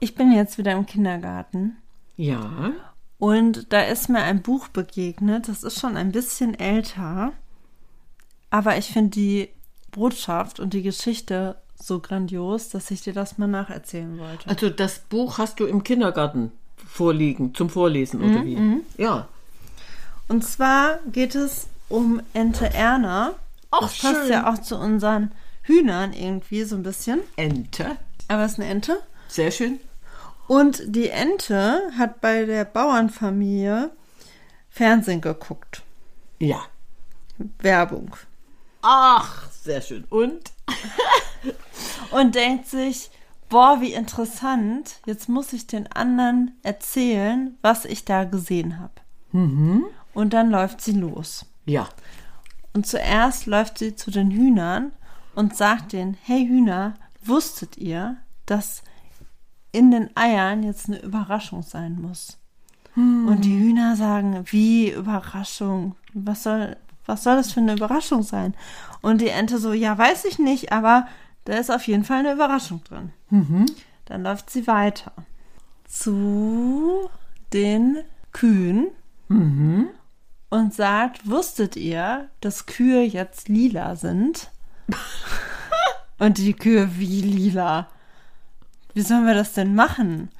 Ich bin jetzt wieder im Kindergarten Ja, und da ist mir ein Buch begegnet. Das ist schon ein bisschen älter, aber ich finde die Botschaft und die Geschichte so grandios, dass ich dir das mal nacherzählen wollte. also das Buch hast du im Kindergarten vorliegen, zum Vorlesen oder wie? Ja. Und zwar geht es um Ente Erna. Ach, das passt schön. ja auch zu unseren Hühnern irgendwie so ein bisschen. Ente. Aber es ist eine Ente. Sehr schön. Und die Ente hat bei der Bauernfamilie Fernsehen geguckt. Ja. Werbung. Ach, sehr schön. Und? Und denkt sich, boah, wie interessant. Jetzt muss ich den anderen erzählen, was ich da gesehen habe. Und dann läuft sie los. Ja. Und zuerst läuft sie zu den Hühnern und sagt denen, hey Hühner, wusstet ihr, dass in den Eiern jetzt eine Überraschung sein muss? Und die Hühner sagen, wie Überraschung? Was soll, was soll das für eine Überraschung sein? Und die Ente so, ja, weiß ich nicht, aber da ist auf jeden Fall eine Überraschung drin. Dann läuft sie weiter zu den Kühen und sagt, wusstet ihr, dass Kühe jetzt lila sind? und die Kühe, wie lila? Wie sollen wir das denn machen?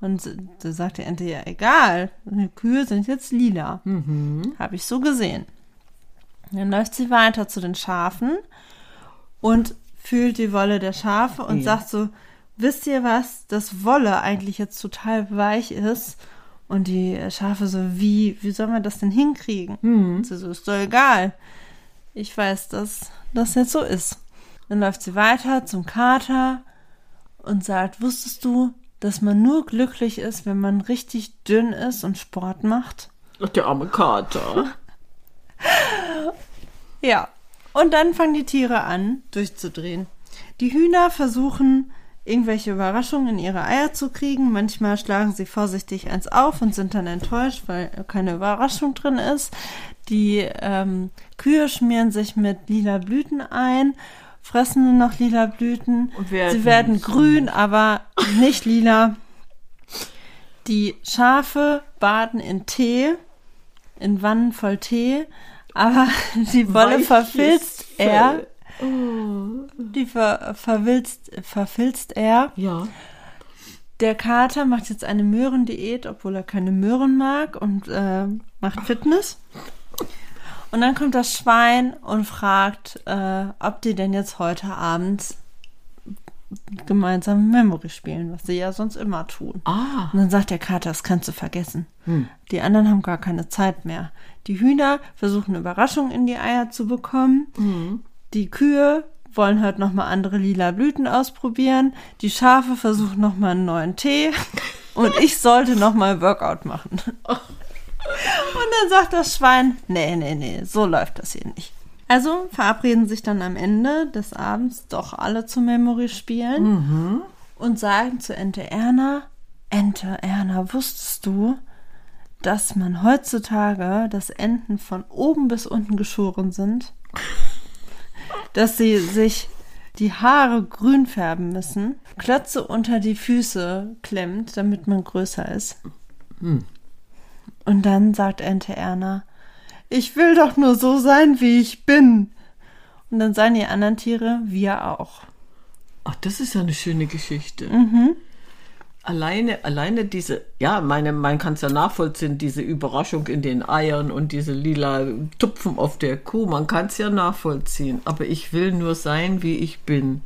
Und da sagt die Ente, ja, egal, die Kühe sind jetzt lila. Habe ich so gesehen. Dann läuft sie weiter zu den Schafen und fühlt die Wolle der Schafe und Ja. sagt so, wisst ihr was, dass Wolle eigentlich jetzt total weich ist? Und die Schafe so, wie, wie soll man das denn hinkriegen? Und Sie so, ist doch egal. Ich weiß, dass das jetzt so ist. Dann läuft sie weiter zum Kater und sagt, wusstest du, dass man nur glücklich ist, wenn man richtig dünn ist und Sport macht? Ach, der arme Kater. Ja. Und dann fangen die Tiere an, durchzudrehen. Die Hühner versuchen, irgendwelche Überraschungen in ihre Eier zu kriegen. Manchmal schlagen sie vorsichtig eins auf und sind dann enttäuscht, weil keine Überraschung drin ist. Die ähm, Kühe schmieren sich mit lila Blüten ein, fressen nur noch lila Blüten. Und werden sie werden grün, aber nicht lila. Die Schafe baden in Tee, in Wannen voll Tee, aber die Wolle verfilzt er. Oh. Die ver verwilzt, verfilzt er. Ja. Der Kater macht jetzt eine Möhrendiät, obwohl er keine Möhren mag und äh, macht Fitness. Und dann kommt das Schwein und fragt, äh, ob die denn jetzt heute Abend gemeinsam Memory spielen, was sie ja sonst immer tun. Ah. Und dann sagt der Kater, das kannst du vergessen. Die anderen haben gar keine Zeit mehr. Die Hühner versuchen Überraschungen in die Eier zu bekommen. Die Kühe wollen heute nochmal andere lila Blüten ausprobieren. Die Schafe versuchen nochmal einen neuen Tee. Und ich sollte nochmal Workout machen. Und dann sagt das Schwein, nee, nee, nee, so läuft das hier nicht. Also verabreden sich dann am Ende des Abends doch alle zum Memory spielen und sagen zu Ente Erna, Ente Erna, wusstest du, dass man heutzutage, dass Enten von oben bis unten geschoren sind? Dass sie sich die Haare grün färben müssen, Klötze unter die Füße klemmt, damit man größer ist. Und dann sagt Ente Erna, ich will doch nur so sein, wie ich bin. Und dann sagen die anderen Tiere, wir auch. Ach, das ist ja eine schöne Geschichte. Alleine, alleine diese, ja, meine, man kann es ja nachvollziehen, diese Überraschung in den Eiern und diese lila Tupfen auf der Kuh, man kann es ja nachvollziehen. Aber ich will nur sein, wie ich bin.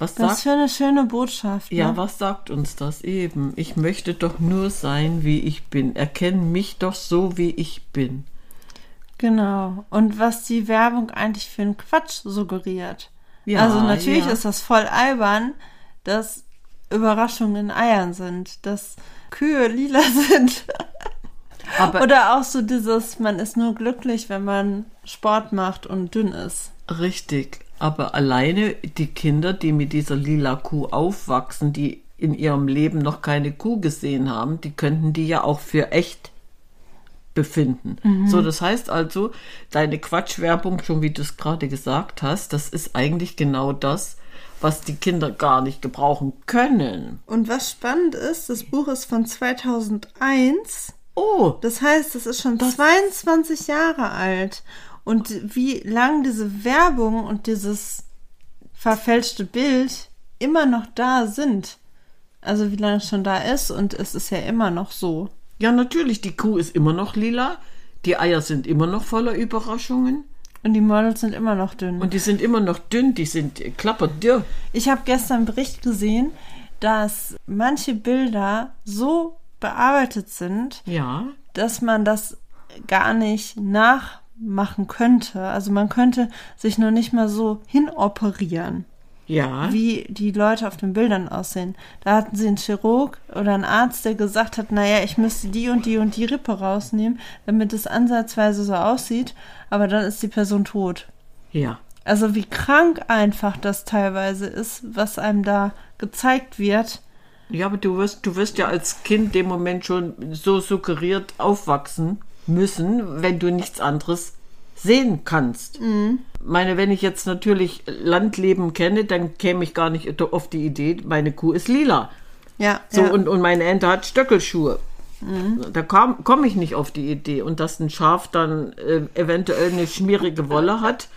Was Das sagt, für eine schöne Botschaft. ja, ne? was sagt uns das eben? Ich möchte doch nur sein, wie ich bin. Erkenn mich doch so, wie ich bin. Genau. Und was die Werbung eigentlich für einen Quatsch suggeriert. Ja, also natürlich ja. ist das voll albern, dass Überraschungen in Eiern sind, dass Kühe lila sind. Aber Oder auch so dieses, man ist nur glücklich, wenn man Sport macht und dünn ist. richtig. Aber alleine die Kinder, die mit dieser lila Kuh aufwachsen, die in ihrem Leben noch keine Kuh gesehen haben, die könnten die ja auch für echt befinden. So, das heißt also, deine Quatschwerbung, schon wie du es gerade gesagt hast, das ist eigentlich genau das, was die Kinder gar nicht gebrauchen können. Und was spannend ist, das Buch ist von 2001. Oh, Das heißt, es ist schon 22 Jahre alt. Und wie lang diese Werbung und dieses verfälschte Bild immer noch da sind. Also wie lange es schon da ist und es ist ja immer noch so. ja, natürlich, die Kuh ist immer noch lila, die Eier sind immer noch voller Überraschungen Und die Models sind immer noch dünn. und die sind immer noch dünn, die sind äh, klapperdürr. Ich habe gestern einen Bericht gesehen, dass manche Bilder so bearbeitet sind, Ja, dass man das gar nicht nachmachen könnte. Also man könnte sich noch nicht mal so hinoperieren, ja. wie die Leute auf den Bildern aussehen. Da hatten sie einen Chirurg oder einen Arzt, der gesagt hat, naja, ich müsste die und die und die Rippe rausnehmen, damit es ansatzweise so aussieht, aber dann ist die Person tot. Ja. Also wie krank einfach das teilweise ist, was einem da gezeigt wird. Ja, aber du wirst, du wirst ja als Kind dem Moment schon so suggeriert aufwachsen müssen, wenn du nichts anderes sehen kannst. Meine, wenn ich jetzt natürlich Landleben kenne, dann käme ich gar nicht auf die Idee, meine Kuh ist lila. Ja, So, ja. und, und meine Ente hat Stöckelschuhe. Da komme ich nicht auf die Idee. Und dass ein Schaf dann äh, eventuell eine schmierige Wolle hat,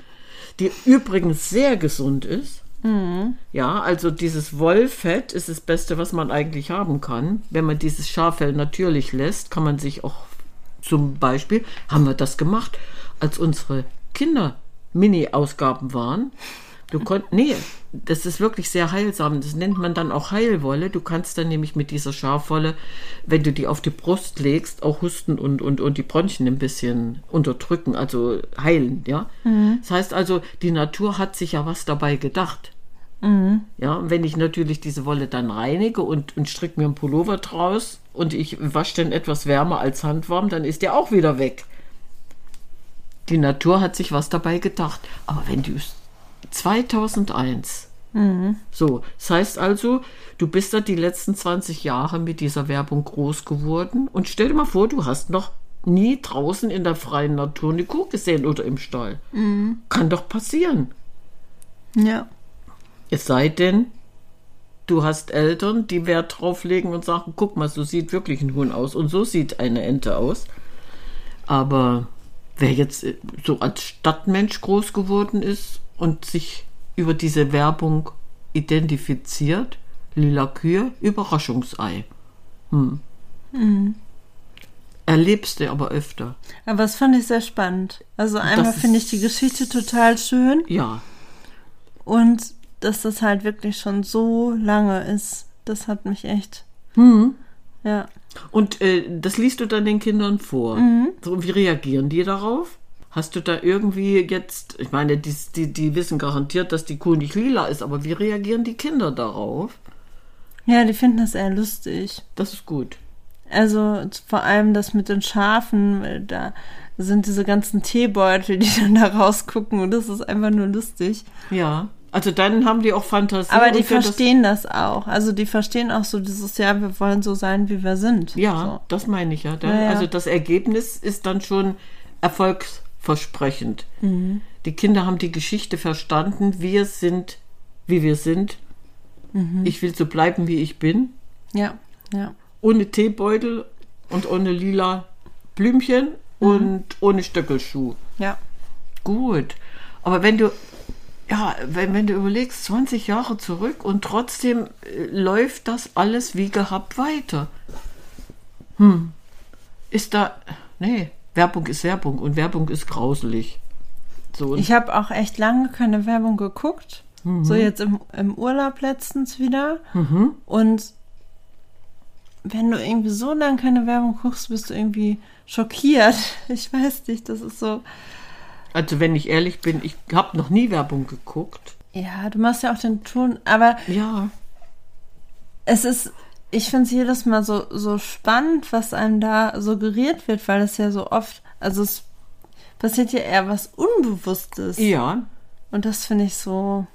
die übrigens sehr gesund ist. Ja, also dieses Wollfett ist das Beste, was man eigentlich haben kann. Wenn man dieses Schaffell natürlich lässt, kann man sich auch zum Beispiel, haben wir das gemacht, als unsere Kinder Mini-Ausgaben waren. Du konnt, nee, das ist wirklich sehr heilsam. Das nennt man dann auch Heilwolle. Du kannst dann nämlich mit dieser Schafwolle, wenn du die auf die Brust legst, auch husten und, und, und die Bronchien ein bisschen unterdrücken, also heilen, ja. Das heißt also, die Natur hat sich ja was dabei gedacht. Ja, und wenn ich natürlich diese Wolle dann reinige und, und stricke mir einen Pullover draus und ich wasche den etwas wärmer als handwarm, dann ist der auch wieder weg. Die Natur hat sich was dabei gedacht. Aber wenn du es 2001, so, das heißt also, du bist da die letzten 20 Jahre mit dieser Werbung groß geworden und stell dir mal vor, du hast noch nie draußen in der freien Natur eine Kuh gesehen oder im Stall. Kann doch passieren. ja. Es sei denn, du hast Eltern, die Wert drauf legen und sagen, guck mal, so sieht wirklich ein Huhn aus und so sieht eine Ente aus. Aber wer jetzt äh, so als Stadtmensch groß geworden ist und sich über diese Werbung identifiziert, lila Kühe, Überraschungsei. Hm. Erlebst du aber öfter. Aber das fand ich sehr spannend. Also einmal finde ich die Geschichte total schön Ja, und dass das halt wirklich schon so lange ist, das hat mich echt. Hm. Ja. Und äh, das liest du dann den Kindern vor. So, und wie reagieren die darauf? Hast du da irgendwie jetzt, ich meine, die, die, die wissen garantiert, dass die Kuh nicht lila ist, aber wie reagieren die Kinder darauf? Ja, die finden das eher lustig. Das ist gut. Also vor allem das mit den Schafen, da sind diese ganzen Teebeutel, die dann da rausgucken und das ist einfach nur lustig. Ja. Also dann haben die auch Fantasie. Aber die verstehen das, auch. Also die verstehen auch so dieses, ja, wir wollen so sein, wie wir sind. Das, ja, So. das meine ich ja. Dann, Ja, ja. Also das Ergebnis ist dann schon erfolgsversprechend. Mhm. Die Kinder haben die Geschichte verstanden. Wir sind, wie wir sind. Mhm. Ich will so bleiben, wie ich bin. Ja, ja. ohne Teebeutel und ohne lila Blümchen und ohne Stöckelschuh. Ja. Gut. Aber wenn du, ja, wenn, wenn du überlegst, 20 Jahre zurück und trotzdem äh, läuft das alles wie gehabt weiter. Hm. Ist da, nee, Werbung ist Werbung und Werbung ist grauselig. So, Ich habe auch echt lange keine Werbung geguckt. So jetzt im, im Urlaub letztens wieder. Und wenn du irgendwie so lange keine Werbung guckst, bist du irgendwie schockiert. Ich weiß nicht, das ist so. Also wenn ich ehrlich bin, ich habe noch nie Werbung geguckt. Ja, du machst ja auch den Ton, aber Ja, es ist, ich finde es jedes Mal so, so spannend, was einem da suggeriert wird, weil es ja so oft, also es passiert ja eher was Unbewusstes. Ja. Und das finde ich so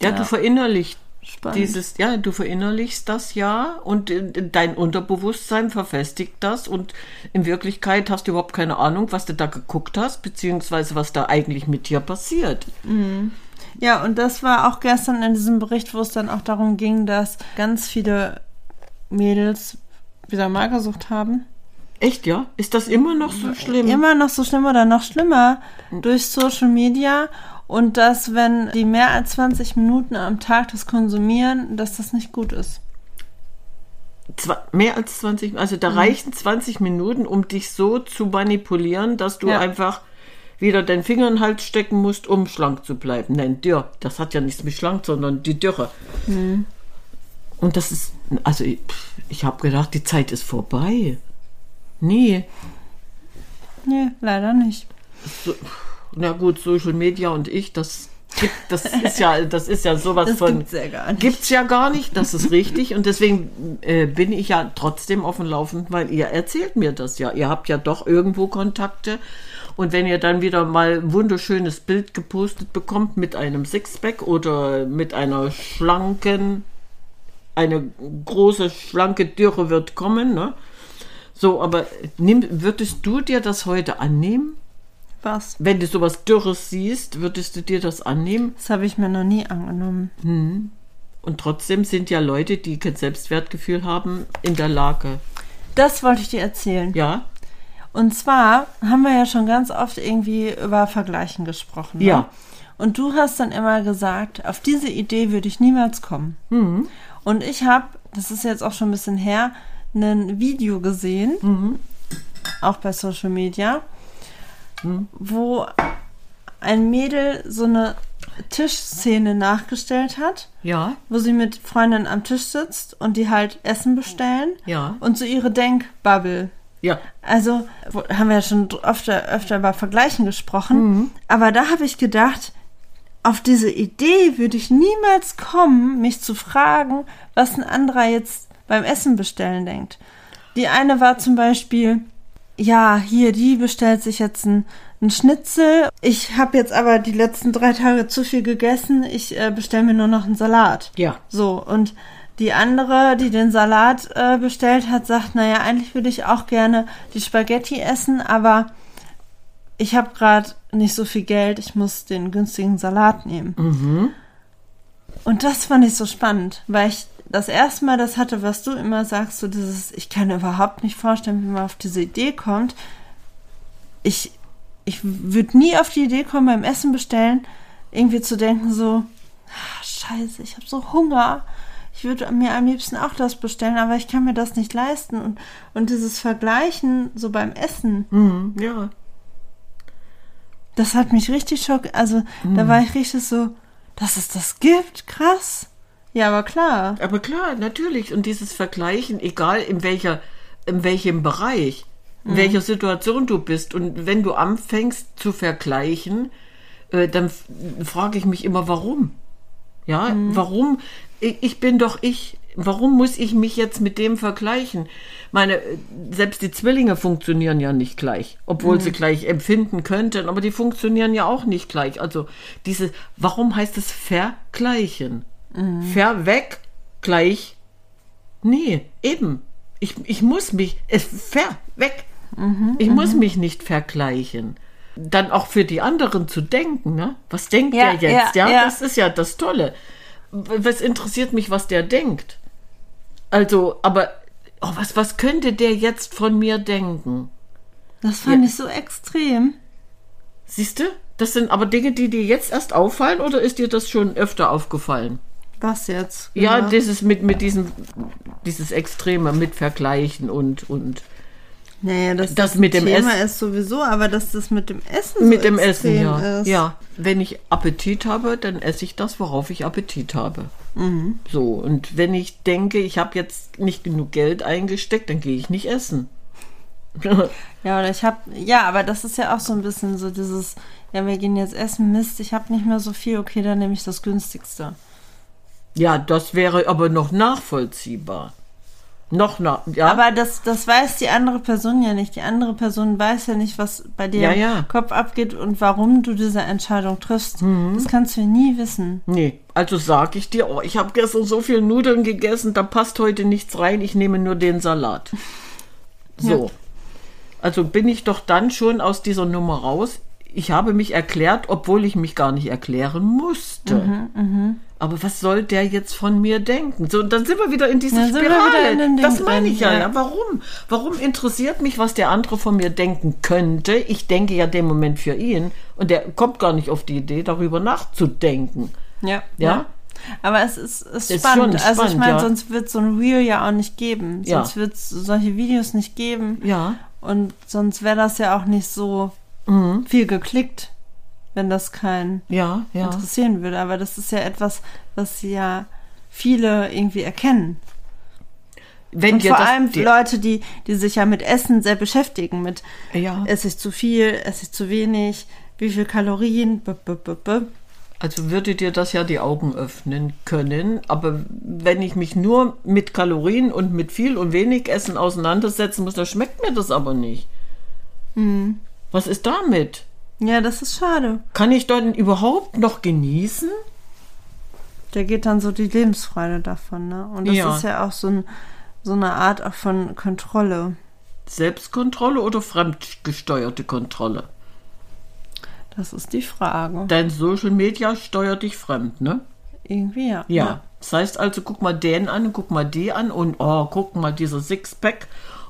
Ja, Ja. du verinnerlichst spannend. dieses, ja, du verinnerlichst das ja und äh, dein Unterbewusstsein verfestigt das und in Wirklichkeit hast du überhaupt keine Ahnung, was du da geguckt hast, beziehungsweise was da eigentlich mit dir passiert. Ja, und das war auch gestern in diesem Bericht, wo es dann auch darum ging, dass ganz viele Mädels wieder Magersucht haben. Echt, ja? Ist das immer noch so schlimm? Immer noch so schlimm oder noch schlimmer durch Social Media und dass, wenn die mehr als 20 Minuten am Tag das konsumieren, dass das nicht gut ist. Mehr als 20, also Mhm. da reichen 20 Minuten, um dich so zu manipulieren, dass du Ja. einfach wieder den Finger in den Hals stecken musst, um schlank zu bleiben. Nein, dürr. Das hat ja nichts mit schlank, sondern die Dürre. Mhm. Und das ist, also ich, ich habe gedacht, die Zeit ist vorbei. Nee. Nee, leider nicht. So, na gut, Social Media und ich, das gibt, das ist ja, das ist ja sowas Das von. gibt's ja gar nicht. Gibt's ja gar nicht, das ist richtig. Und deswegen äh, bin ich ja trotzdem offen laufend, weil ihr erzählt mir das ja. Ihr habt ja doch irgendwo Kontakte. Und wenn ihr dann wieder mal ein wunderschönes Bild gepostet bekommt mit einem Sixpack oder mit einer schlanken, eine große, schlanke Dürre wird kommen, ne? So, aber nimm, würdest du dir das heute annehmen? Was? Wenn du sowas Dürres siehst, würdest du dir das annehmen? Das habe ich mir noch nie angenommen. Und trotzdem sind ja Leute, die kein Selbstwertgefühl haben, in der Lage. Das wollte ich dir erzählen. Ja? Und zwar haben wir ja schon ganz oft irgendwie über Vergleichen gesprochen. Ne? Ja. Und du hast dann immer gesagt, auf diese Idee würde ich niemals kommen. Mhm. Und ich habe, das ist jetzt auch schon ein bisschen her, ein Video gesehen, Mhm. auch bei Social Media, Mhm. wo ein Mädel so eine Tischszene nachgestellt hat, Ja? wo sie mit Freundinnen am Tisch sitzt und die halt Essen bestellen Ja. und so ihre Denkbubble Ja. also haben wir ja schon öfter, öfter über Vergleichen gesprochen, aber da habe ich gedacht, auf diese Idee würde ich niemals kommen, mich zu fragen, was ein anderer jetzt beim Essen bestellen denkt. Die eine war zum Beispiel, ja, hier, die bestellt sich jetzt ein, ein Schnitzel. Ich habe jetzt aber die letzten drei Tage zu viel gegessen. Ich äh, bestelle mir nur noch einen Salat. Ja. So, und die andere, die den Salat äh, bestellt hat, sagt, naja, eigentlich würde ich auch gerne die Spaghetti essen, aber ich habe gerade nicht so viel Geld, ich muss den günstigen Salat nehmen. Und das fand ich so spannend, weil ich das erste Mal das hatte, was du immer sagst, so dieses, ich kann überhaupt nicht vorstellen, wie man auf diese Idee kommt. Ich, ich würde nie auf die Idee kommen, beim Essen bestellen, irgendwie zu denken, so, ah, scheiße, ich habe so Hunger. Ich würde mir am liebsten auch das bestellen, aber ich kann mir das nicht leisten. Und, und dieses Vergleichen so beim Essen, Mhm. Ja. das hat mich richtig schockiert. Also da war ich richtig so, dass es das gibt, krass. Ja, aber klar. Aber klar, natürlich. Und dieses Vergleichen, egal in welcher, in welchem Bereich, in welcher Situation du bist. Und wenn du anfängst zu vergleichen, äh, dann frage ich mich immer, warum? Ja, warum? Ich, ich bin doch ich. Warum muss ich mich jetzt mit dem vergleichen? Meine, äh, selbst die Zwillinge funktionieren ja nicht gleich, obwohl sie gleich empfinden könnten, aber die funktionieren ja auch nicht gleich. Also diese, warum heißt es vergleichen? Verweg gleich. Nee, eben. Ich, ich muss mich, es ver, weg. ich muss mich nicht vergleichen. Dann auch für die anderen zu denken, ne? Was denkt Ja, der jetzt? ja, Ja, ja. das ist ja das Tolle. Was interessiert mich, was der denkt? Also, aber oh, was, was könnte der jetzt von mir denken? Das fand ich so extrem. Siehst du? Das sind aber Dinge, die dir jetzt erst auffallen oder ist dir das schon öfter aufgefallen? Was jetzt? Ja, Genau. dieses mit, mit diesem, dieses Extreme mit Vergleichen und, und Naja, das, Das mit dem Thema Essen- ist sowieso, aber dass das mit dem Essen mit so dem Essen, ja. ist. Ja, wenn ich Appetit habe, dann esse ich das, worauf ich Appetit habe. Mhm. So, und wenn ich denke, ich habe jetzt nicht genug Geld eingesteckt, dann gehe ich nicht essen. Ja, oder ich habe, ja, aber das ist ja auch so ein bisschen so dieses, ja, wir gehen jetzt essen, Mist, ich habe nicht mehr so viel, okay, dann nehme ich das günstigste. Ja, das wäre aber noch nachvollziehbar. Noch nach, ja. Aber das, das weiß die andere Person ja nicht. Die andere Person weiß ja nicht, was bei dir Ja, im ja. Kopf abgeht und warum du diese Entscheidung triffst. Mhm. Das kannst du nie wissen. Nee, also sag ich dir, oh, ich habe gestern so viel Nudeln gegessen, da passt heute nichts rein, ich nehme nur den Salat. So. Also bin ich doch dann schon aus dieser Nummer raus. Ich habe mich erklärt, obwohl ich mich gar nicht erklären musste. Mhm, Aber was soll der jetzt von mir denken? So, und dann sind wir wieder in dieser Spirale. in das meine ich ja, ja. ja. Warum? Warum interessiert mich, was der andere von mir denken könnte? Ich denke ja dem Moment für ihn und der kommt gar nicht auf die Idee, darüber nachzudenken. Ja. Ja? Aber es ist, ist Ist spannend. also ich spannend, meine, ja. sonst wird so ein Reel ja auch nicht geben. Ja. Sonst wird es solche Videos nicht geben. Ja. Und sonst wäre das ja auch nicht so Mhm. viel geklickt, wenn das keinen Ja, ja. interessieren würde. Aber das ist ja etwas, was ja viele irgendwie erkennen. Wenn Und vor allem dir- Leute, die, die sich ja mit Essen sehr beschäftigen, mit Ja. esse ich zu viel, esse ich zu wenig, wie viel Kalorien, b -b -b -b. Also würde dir das ja die Augen öffnen können. Aber wenn ich mich nur mit Kalorien und mit viel und wenig Essen auseinandersetzen muss, dann schmeckt mir das aber nicht. Hm. Was ist damit? Ja, das ist schade. Kann ich dann überhaupt noch genießen? Da geht dann so die Lebensfreude davon, ne? Und das Ja. ist ja auch so, ein, so eine Art auch von Kontrolle. Selbstkontrolle oder fremdgesteuerte Kontrolle? Das ist die Frage. Dein Social Media steuert dich fremd, ne? Irgendwie ja. Ja. Das heißt also, guck mal den an, guck mal die an und oh, guck mal dieser Sixpack.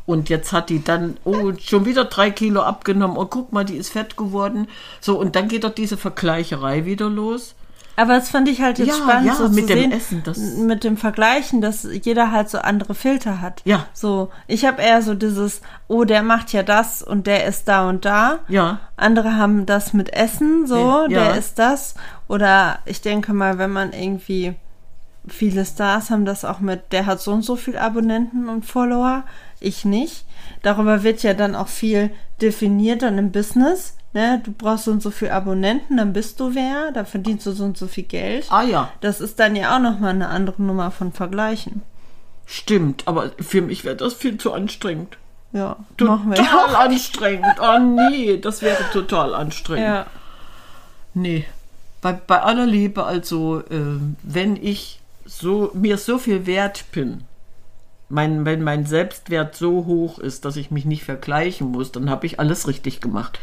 Und jetzt hat die dann, oh, schon wieder drei Kilo abgenommen. Oh, guck mal, die ist fett geworden. So, und dann geht doch diese Vergleicherei wieder los. Aber das fand ich halt jetzt Ja, spannend, ja, so mit zu dem sehen, Essen, das- mit dem Vergleichen, dass jeder halt so andere Filter hat. Ja. So, ich habe eher so dieses, oh, der macht ja das und der ist da und da. Ja. Andere haben das mit Essen, so, Ja. der ist das. Oder ich denke mal, wenn man irgendwie viele Stars haben das auch mit, der hat so und so viel Abonnenten und Follower, ich nicht. Darüber wird ja dann auch viel definiert dann im Business. Ne? Du brauchst so und so viel Abonnenten, dann bist du wer, dann verdienst du so und so viel Geld. Ah ja, Das ist dann ja auch nochmal eine andere Nummer von Vergleichen. stimmt. Aber für mich wäre das viel zu anstrengend. Ja, machen wir Total ja. anstrengend. Oh nee, das wäre total anstrengend. Ja. Nee. Bei, bei aller Liebe, also, äh, wenn ich so, mir so viel wert bin, mein, wenn mein Selbstwert so hoch ist, dass ich mich nicht vergleichen muss, dann habe ich alles richtig gemacht.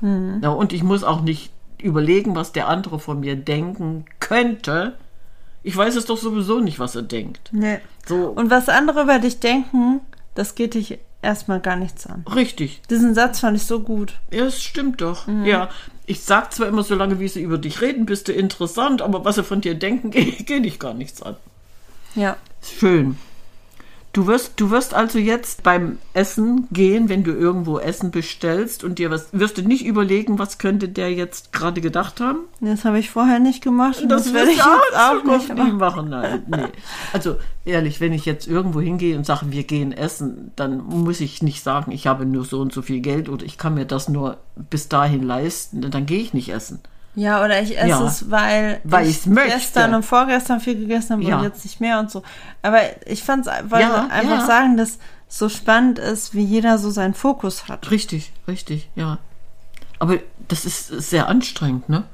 Ja, und ich muss auch nicht überlegen, was der andere von mir denken könnte. Ich weiß es doch sowieso nicht, was er denkt. Nee. So, Und was andere über dich denken, das geht dich erstmal gar nichts an. richtig. Diesen Satz fand ich so gut. Ja, es stimmt doch. Ja, ich sag zwar immer, solange wie sie über dich reden, bist du interessant, aber was sie von dir denken, geht geh dich gar nichts an. Ja. Schön. Du wirst, du wirst also jetzt beim Essen gehen, wenn du irgendwo Essen bestellst und dir was, wirst du nicht überlegen, was könnte der jetzt gerade gedacht haben? Das habe ich vorher nicht gemacht und das, Das werde ich auch auch nicht machen. machen. Nein, nee. Also ehrlich, wenn ich jetzt irgendwo hingehe und sage, wir gehen essen, dann muss ich nicht sagen, ich habe nur so und so viel Geld oder ich kann mir das nur bis dahin leisten. Dann gehe ich nicht essen. Ja, oder ich esse Ja. es, weil, Weil ich gestern und vorgestern viel gegessen habe Ja. und jetzt nicht mehr und so. Aber ich fand's, wollte Ja, einfach sagen, dass es so spannend ist, wie jeder so seinen Fokus hat. Richtig, richtig, ja. Aber das ist sehr anstrengend, ne?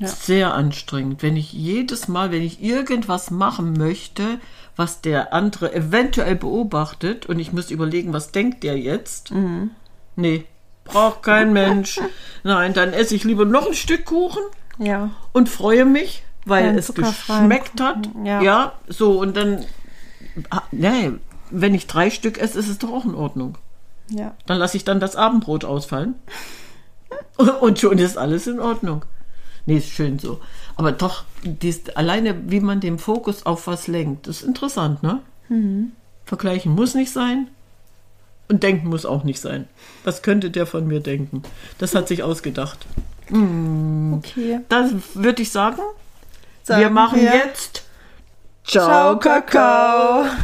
Sehr anstrengend. Wenn ich jedes Mal, wenn ich irgendwas machen möchte, was der andere eventuell beobachtet und ich muss überlegen, was denkt der jetzt? Mhm. Nee, braucht kein Mensch. Nein, dann esse ich lieber noch ein Stück Kuchen Ja. und freue mich, weil Keinen es geschmeckt hat. Kuchen, ja. ja, so und dann, ah, nee, wenn ich drei Stück esse, ist es doch auch in Ordnung. Ja. Dann lasse ich dann das Abendbrot ausfallen. Und schon ist alles in Ordnung. Nee, ist schön so. Aber doch, dies, alleine wie man den Fokus auf was lenkt, ist interessant, ne? Vergleichen muss nicht sein. Und denken muss auch nicht sein. Was könnte der von mir denken? Das hat sich ausgedacht. Okay. Dann würde ich sagen, Sagen wir machen jetzt Ciao, Ciao, Kakao. Kakao.